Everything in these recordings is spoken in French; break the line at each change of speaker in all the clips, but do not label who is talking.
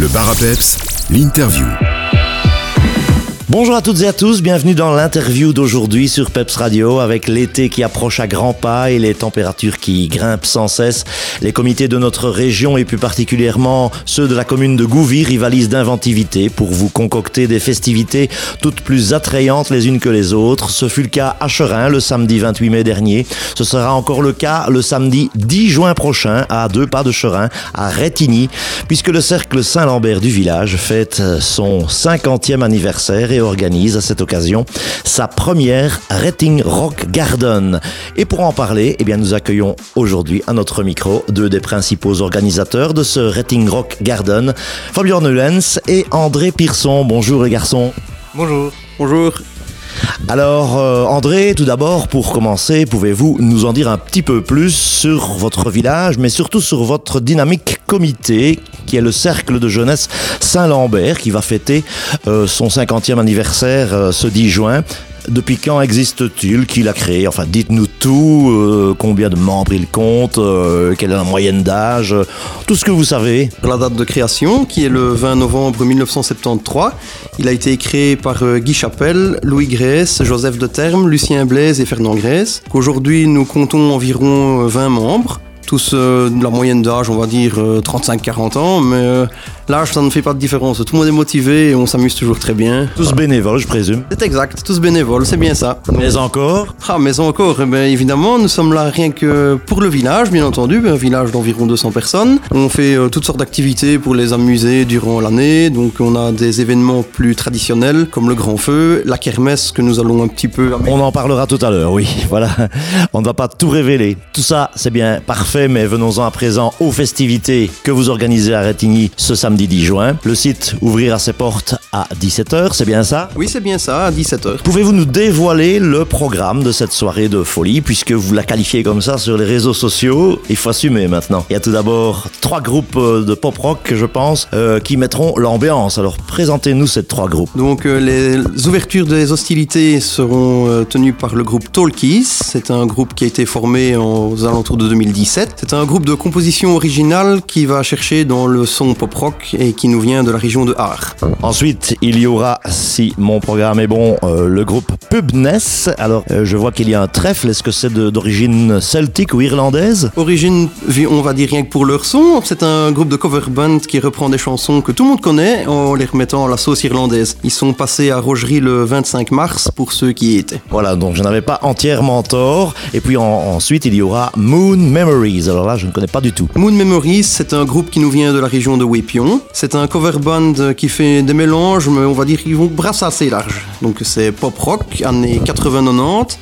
Le bar l'interview.
Bonjour à toutes et à tous, bienvenue dans l'interview d'aujourd'hui sur Peps Radio avec l'été qui approche à grands pas et les températures qui grimpent sans cesse. Les comités de notre région et plus particulièrement ceux de la commune de Gouvy rivalisent d'inventivité pour vous concocter des festivités toutes plus attrayantes les unes que les autres. Ce fut le cas à Cherin le samedi 28 mai dernier. Ce sera encore le cas le samedi 10 juin prochain à deux pas de Cherin à Rétigny puisque le cercle Saint-Lambert du village fête son 50e anniversaire organise à cette occasion sa première Rating Rock Garden. Et pour en parler, eh bien, nous accueillons aujourd'hui à notre micro deux des principaux organisateurs de ce Rating Rock Garden, Fabien Neulens et André Pearson. Bonjour les garçons.
Bonjour. Bonjour.
Alors euh, André, tout d'abord, pour commencer, pouvez-vous nous en dire un petit peu plus sur votre village, mais surtout sur votre dynamique comité, qui est le cercle de jeunesse Saint-Lambert, qui va fêter euh, son 50e anniversaire euh, ce 10 juin. Depuis quand existe-t-il Qui l'a créé Enfin, dites-nous tout. euh, combien de membres il compte euh, Quelle est la moyenne d'âge Tout ce que vous savez.
La date de création, qui est le 20 novembre 1973, il a été créé par euh, Guy Chapelle, Louis Grèce, Joseph de Terme, Lucien Blaise et Fernand Grèce. Aujourd'hui, nous comptons environ euh, 20 membres. Tous euh, de la moyenne d'âge, on va dire euh, 35-40 ans, mais euh, l'âge, ça ne fait pas de différence. Tout le monde est motivé et on s'amuse toujours très bien.
Tous bénévoles, je présume.
C'est exact, tous bénévoles, c'est bien ça.
Mais encore
Ah, mais encore, eh ben, évidemment, nous sommes là rien que pour le village, bien entendu, un village d'environ 200 personnes. On fait euh, toutes sortes d'activités pour les amuser durant l'année, donc on a des événements plus traditionnels comme le grand feu, la kermesse que nous allons un petit peu...
On en parlera tout à l'heure, oui. Voilà. On ne va pas tout révéler. Tout ça, c'est bien parfait, mais venons-en à présent aux festivités que vous organisez à Rétigny ce samedi 10 juin. Le site ouvrira ses portes à 17h, c'est bien ça
Oui, c'est bien ça, à 17h.
Pouvez-vous nous dévoiler le programme de cette soirée de folie, puisque vous la qualifiez comme ça sur les réseaux sociaux? Il faut assumer maintenant. Il y a tout d'abord trois groupes euh, de pop rock, je pense, euh, qui mettront l'ambiance. Alors présentez-nous ces trois groupes.
Donc euh, les ouvertures des hostilités seront euh, tenues par le groupe Talkies. C'est un groupe qui a été formé en- aux alentours de 2017. C'est un groupe de composition originale qui va chercher dans le son pop rock et qui nous vient de la région de Haar.
Ensuite, il y aura, si mon programme est bon, euh, le groupe Pubness. Alors, euh, je vois qu'il y a un trèfle. Est-ce que c'est d'origine celtique ou irlandaise?
Origine, on va dire rien que pour leur son, c'est un groupe de cover band qui reprend des chansons que tout le monde connaît en les remettant à la sauce irlandaise. Ils sont passés à Rogerie le 25 mars pour ceux qui y étaient.
Voilà, donc je n'avais pas entièrement tort. Et puis en- ensuite, il y aura Moon Memories. Alors là, je ne connais pas du tout.
Moon Memories, c'est un groupe qui nous vient de la région de Wépion. C'est un cover band qui fait des mélanges, mais on va dire qu'ils vont brasser assez large. Donc c'est pop rock, années 80-90.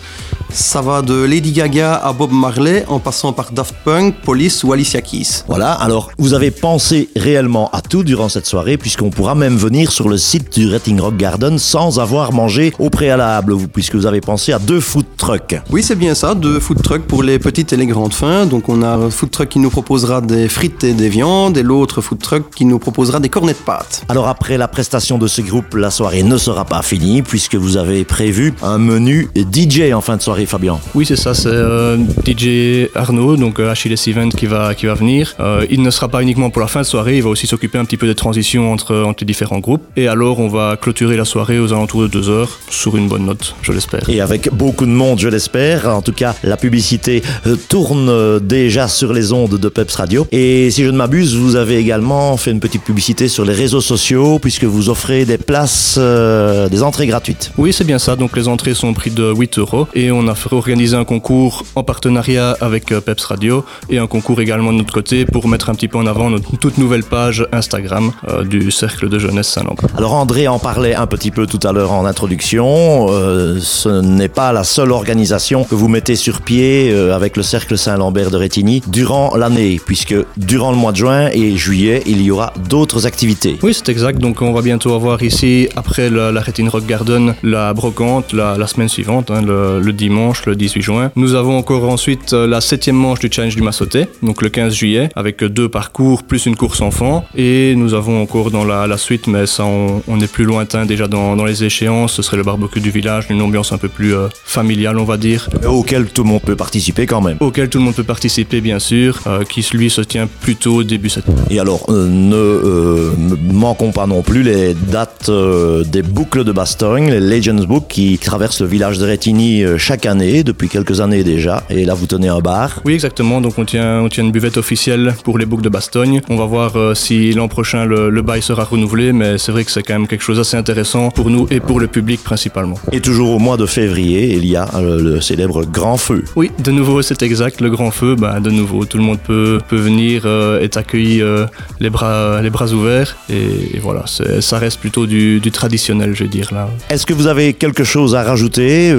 Ça va de Lady Gaga à Bob Marley, en passant par Daft Punk, Police ou Alicia Keys.
Voilà, alors vous avez pensé réellement à tout durant cette soirée, puisqu'on pourra même venir sur le site du Rating Rock Garden sans avoir mangé au préalable, vous- puisque vous avez pensé à deux food trucks.
Oui, c'est bien ça, deux food trucks pour les petites et les grandes fins. Donc on a un food truck qui nous proposera des frites et des viandes, et l'autre food truck qui nous proposera des cornets de pâtes.
Alors après la prestation de ce groupe, la soirée ne sera pas finie, puisque vous avez prévu un menu DJ en fin de soirée, Fabien.
Oui, c'est ça, c'est euh, DJ Arnaud, donc euh, Achilles Event qui va, qui va venir. Euh, il ne sera pas uniquement pour la fin de soirée, il va aussi s'occuper un petit peu des transitions entre, entre les différents groupes. Et alors, on va clôturer la soirée aux alentours de 2 heures sur une bonne note, je l'espère.
Et avec beaucoup de monde, je l'espère. En tout cas, la publicité tourne déjà sur les ondes de Peps Radio. Et si je ne m'abuse, vous avez également fait une petite publicité sur les réseaux sociaux, puisque vous offrez des places, euh, des entrées gratuites.
Oui, c'est bien ça. Donc les entrées sont au prix de 8 euros. Et on a fait organiser un concours en partenariat avec euh, Peps Radio et un concours également de notre côté pour mettre un petit peu en avant notre toute nouvelle page Instagram euh, du Cercle de Jeunesse Saint-Lambert.
Alors André en parlait un petit peu tout à l'heure en introduction. Euh, ce n'est pas la seule organisation que vous mettez sur pied euh, avec le Cercle Saint-Lambert de Rétigny durant l'année, puisque durant le mois de juin et juillet, il y aura d'autres activités.
Oui, c'est exact. Donc, on va bientôt avoir ici, après la, la Rétine Rock Garden, la brocante la, la semaine suivante, hein, le, le dimanche, le 18 juin. Nous avons encore ensuite euh, la septième manche du Challenge du Massoté, donc le 15 juillet, avec euh, deux parcours plus une course enfant. Et nous avons encore dans la, la suite, mais ça, on, on est plus lointain déjà dans, dans les échéances. Ce serait le barbecue du village, une ambiance un peu plus euh, familiale, on va dire.
Auquel tout le monde peut participer quand même.
Auquel tout le monde peut participer, bien sûr, euh, qui lui se tient plutôt début septembre.
Et alors, euh, ne manquons pas non plus les dates des boucles de Bastogne, les Legends Book qui traversent le village de Rétigny chaque année, depuis quelques années déjà. Et là, vous tenez un bar.
Oui, exactement. Donc on tient, on tient une buvette officielle pour les boucles de Bastogne. On va voir euh, si l'an prochain le, le bail sera renouvelé, mais c'est vrai que c'est quand même quelque chose d'assez intéressant pour nous et pour le public principalement.
Et toujours au mois de février, il y a euh, le célèbre Grand Feu.
Oui, de nouveau, c'est exact. Le grand feu, bah, de nouveau, tout le monde peut, peut venir, euh, est accueilli euh, les, bras, les bras ouverts. Et, et voilà, ça reste plutôt du, du traditionnel, je veux dire. là.
Est-ce que vous avez quelque chose à rajouter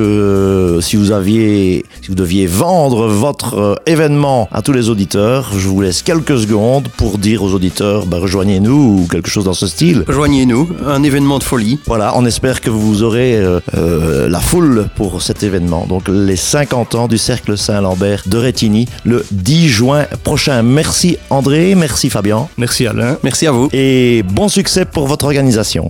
Si vous aviez, si vous deviez vendre votre euh, événement à tous les auditeurs, je vous laisse quelques secondes pour dire aux auditeurs, bah, rejoignez-nous ou quelque chose dans ce style.
Rejoignez-nous, un événement de folie.
Voilà, on espère que vous aurez euh, euh, la foule pour cet événement. Donc les 50 ans du Cercle Saint-Lambert de Rétigny le 10 juin prochain. Merci André, merci Fabien
Merci Alain.
Merci à vous.
et bon succès pour votre organisation.